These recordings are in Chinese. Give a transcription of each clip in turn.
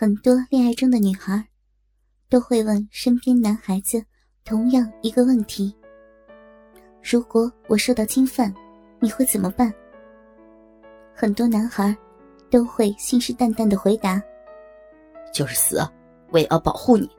很多恋爱中的女孩都会问身边男孩子同样一个问题：如果我受到侵犯，你会怎么办？很多男孩都会信誓旦旦的回答：“就是死，我也要保护你，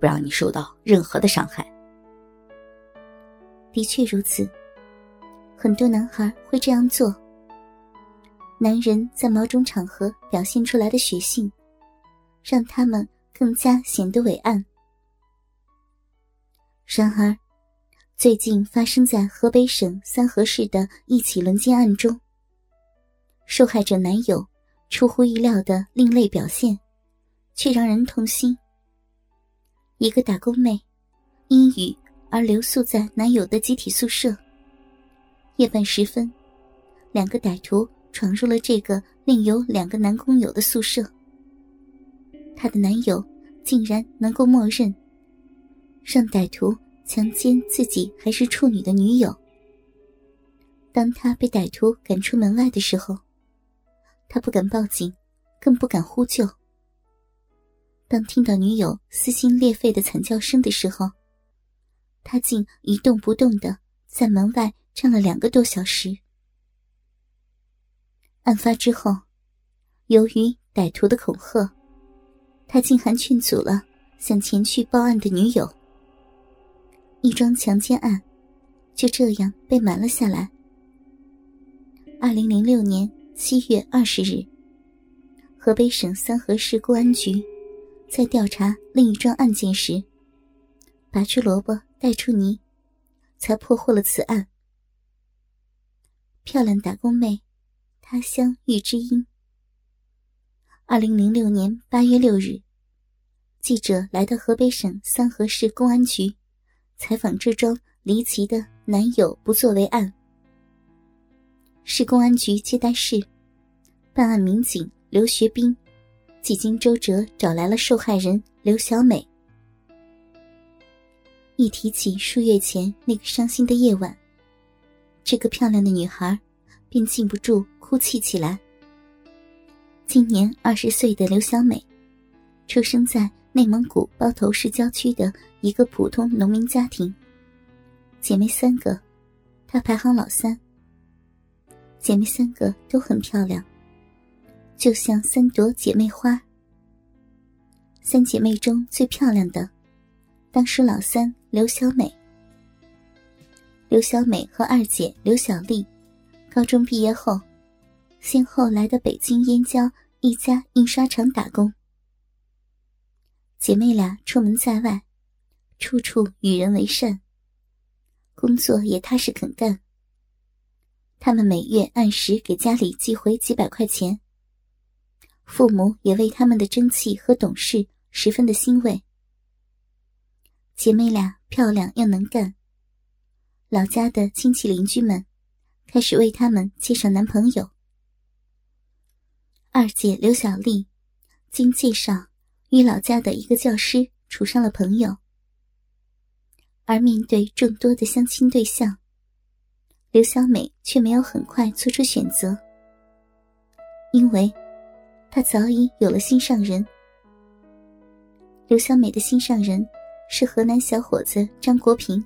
不让你受到任何的伤害。”的确如此，很多男孩会这样做。男人在某种场合表现出来的血性。让他们更加显得伟岸。然而，最近发生在河北省三河市的一起轮奸案中，受害者男友出乎意料的另类表现，却让人痛心。一个打工妹，因雨而留宿在男友的集体宿舍。夜半时分，两个歹徒闯入了这个另有两个男工友的宿舍。她的男友竟然能够默认，让歹徒强奸自己还是处女的女友。当他被歹徒赶出门外的时候，他不敢报警，更不敢呼救。当听到女友撕心裂肺的惨叫声的时候，他竟一动不动的在门外站了两个多小时。案发之后，由于歹徒的恐吓。他竟还劝阻了想前去报案的女友，一桩强奸案就这样被瞒了下来。二零零六年七月二十日，河北省三河市公安局在调查另一桩案件时，拔出萝卜带出泥，才破获了此案。漂亮打工妹，他乡遇知音。二零零六年八月六日，记者来到河北省三河市公安局，采访这桩离奇的男友不作为案。市公安局接待室，办案民警刘学兵几经周折找来了受害人刘小美。一提起数月前那个伤心的夜晚，这个漂亮的女孩便禁不住哭泣起来。今年二十岁的刘小美，出生在内蒙古包头市郊区的一个普通农民家庭。姐妹三个，她排行老三。姐妹三个都很漂亮，就像三朵姐妹花。三姐妹中最漂亮的，当属老三刘小美。刘小美和二姐刘小丽，高中毕业后。先后来到北京燕郊一家印刷厂打工。姐妹俩出门在外，处处与人为善，工作也踏实肯干。她们每月按时给家里寄回几百块钱，父母也为他们的争气和懂事十分的欣慰。姐妹俩漂亮又能干，老家的亲戚邻居们开始为他们介绍男朋友。二姐刘小丽，经介绍与老家的一个教师处上了朋友，而面对众多的相亲对象，刘小美却没有很快做出选择，因为她早已有了心上人。刘小美的心上人是河南小伙子张国平，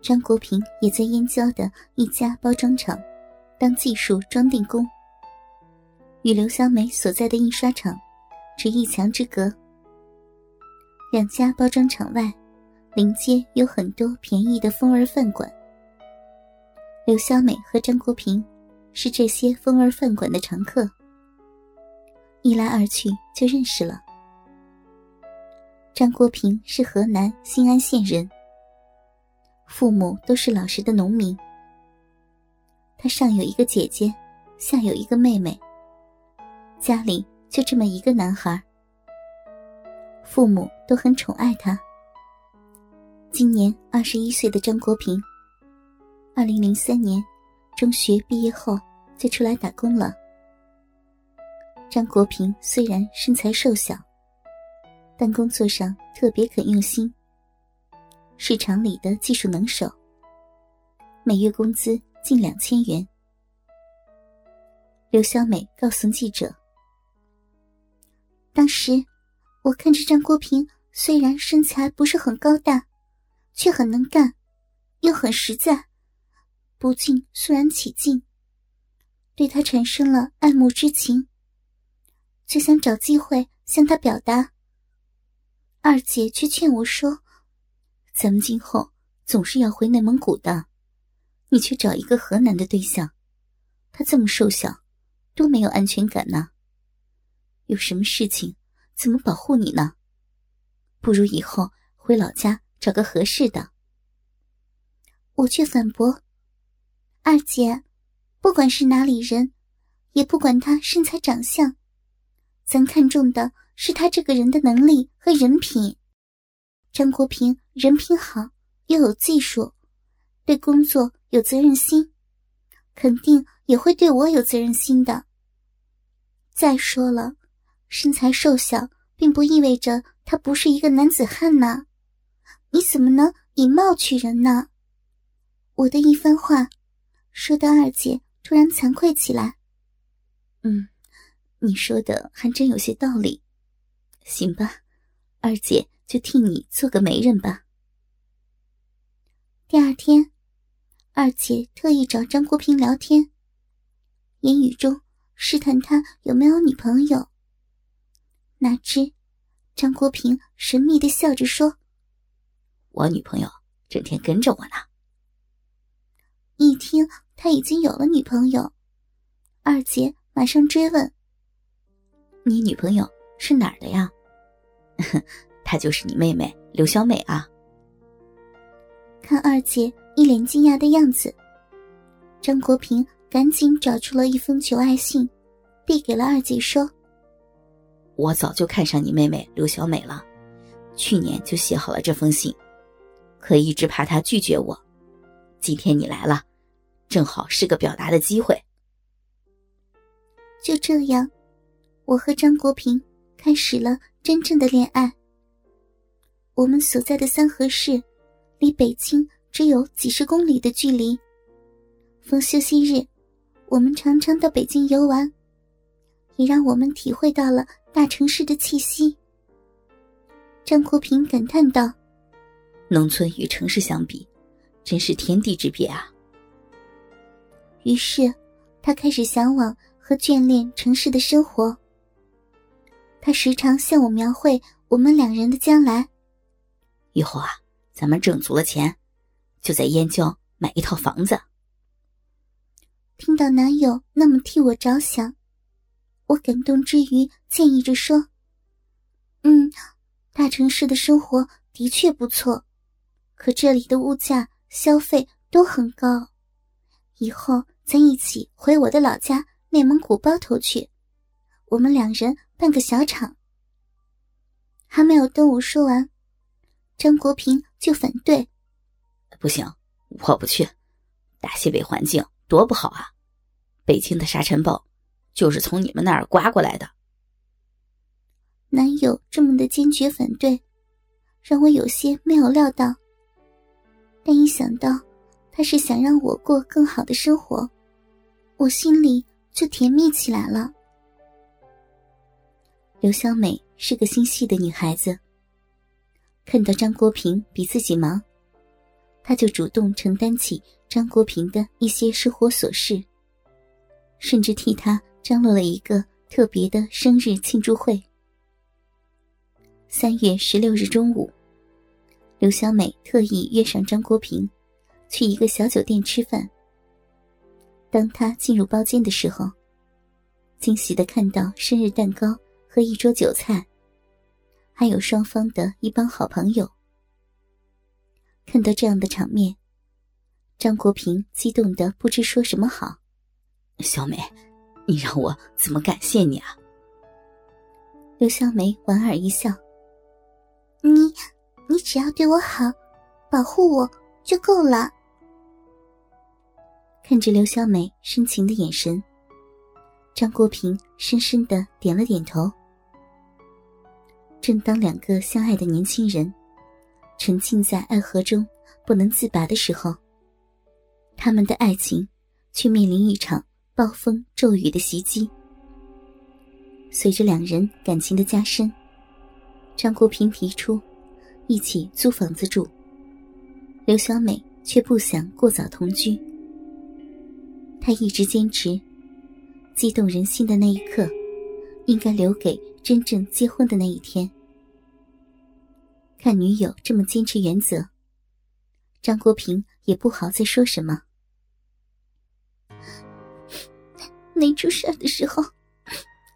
张国平也在燕郊的一家包装厂当技术装订工。与刘小美所在的印刷厂只一墙之隔，两家包装厂外临街有很多便宜的风味饭馆。刘小美和张国平是这些风味饭馆的常客，一来二去就认识了。张国平是河南新安县人，父母都是老实的农民。他上有一个姐姐，下有一个妹妹。家里就这么一个男孩，父母都很宠爱他。今年二十一岁的张国平，二零零三年中学毕业后就出来打工了。张国平虽然身材瘦小，但工作上特别肯用心，是厂里的技术能手，每月工资近两千元。刘小美告诉记者。当时我看着张国平，虽然身材不是很高大，却很能干，又很实在，不禁肃然起敬，对他产生了爱慕之情，就想找机会向他表达。二姐却劝我说：“咱们今后总是要回内蒙古的，你去找一个河南的对象，他这么瘦小，多没有安全感呢。有什么事情怎么保护你呢？不如以后回老家找个合适的。”我却反驳：“二姐，不管是哪里人，也不管他身材长相，咱看中的。”是他这个人的能力和人品。张国平人品好，又有技术，对工作有责任心，肯定也会对我有责任心的。再说了，身材瘦小并不意味着他不是一个男子汉呐。你怎么能以貌取人呢？我的一番话，说的二姐突然惭愧起来。嗯，你说的还真有些道理。行吧，二姐就替你做个媒人吧。第二天，二姐特意找张国平聊天，言语中试探他有没有女朋友。哪知张国平神秘的笑着说：“我女朋友整天跟着我呢。”一听他已经有了女朋友，二姐马上追问：“你女朋友是哪儿的呀？” 她就是你妹妹刘小美啊！看二姐一脸惊讶的样子，张国平赶紧找出了一封求爱信，递给了二姐，说：“我早就看上你妹妹刘小美了，去年就写好了这封信，可一直怕她拒绝我。今天你来了，正好是个表达的机会。”就这样，我和张国平开始了。真正的恋爱。我们所在的三河市，离北京只有几十公里的距离。逢休息日，我们常常到北京游玩，也让我们体会到了大城市的气息。张国平感叹道：“农村与城市相比，真是天地之别啊！”于是，他开始向往和眷恋城市的生活。他时常向我描绘我们两人的将来。以后啊，咱们挣足了钱，就在燕郊买一套房子。听到男友那么替我着想，我感动之余建议着说：“嗯，大城市的生活的确不错，可这里的物价、消费都很高。以后咱一起回我的老家内蒙古包头去，我们两人。”办个小厂。还没有等我说完，张国平就反对：“不行，我不去，大西北环境多不好啊！北京的沙尘暴就是从你们那儿刮过来的。”男友这么的坚决反对，让我有些没有料到。但一想到他是想让我过更好的生活，我心里就甜蜜起来了。刘小美是个心细的女孩子。看到张国平比自己忙，她就主动承担起张国平的一些生活琐事，甚至替他张罗了一个特别的生日庆祝会。三月十六日中午，刘小美特意约上张国平，去一个小酒店吃饭。当他进入包间的时候，惊喜的看到生日蛋糕。和一桌酒菜，还有双方的一帮好朋友。看到这样的场面，张国平激动的不知说什么好。小美，你让我怎么感谢你啊？刘小梅莞尔一笑：“你，你只要对我好，保护我就够了。”看着刘小梅深情的眼神，张国平深深的点了点头。正当两个相爱的年轻人沉浸在爱河中不能自拔的时候，他们的爱情却面临一场暴风骤雨的袭击。随着两人感情的加深，张国平提出一起租房子住，刘小美却不想过早同居。他一直坚持，激动人心的那一刻，应该留给真正结婚的那一天。看女友这么坚持原则，张国平也不好再说什么。没出事的时候，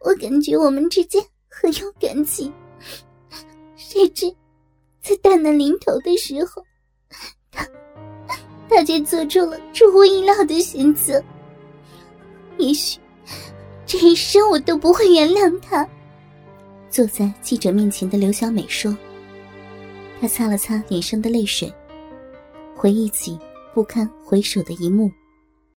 我感觉我们之间很有感情，谁知在大难临头的时候，他他却做出了出乎意料的选择。也许这一生我都不会原谅他。坐在记者面前的刘小美说。她擦了擦脸上的泪水，回忆起不堪回首的一幕。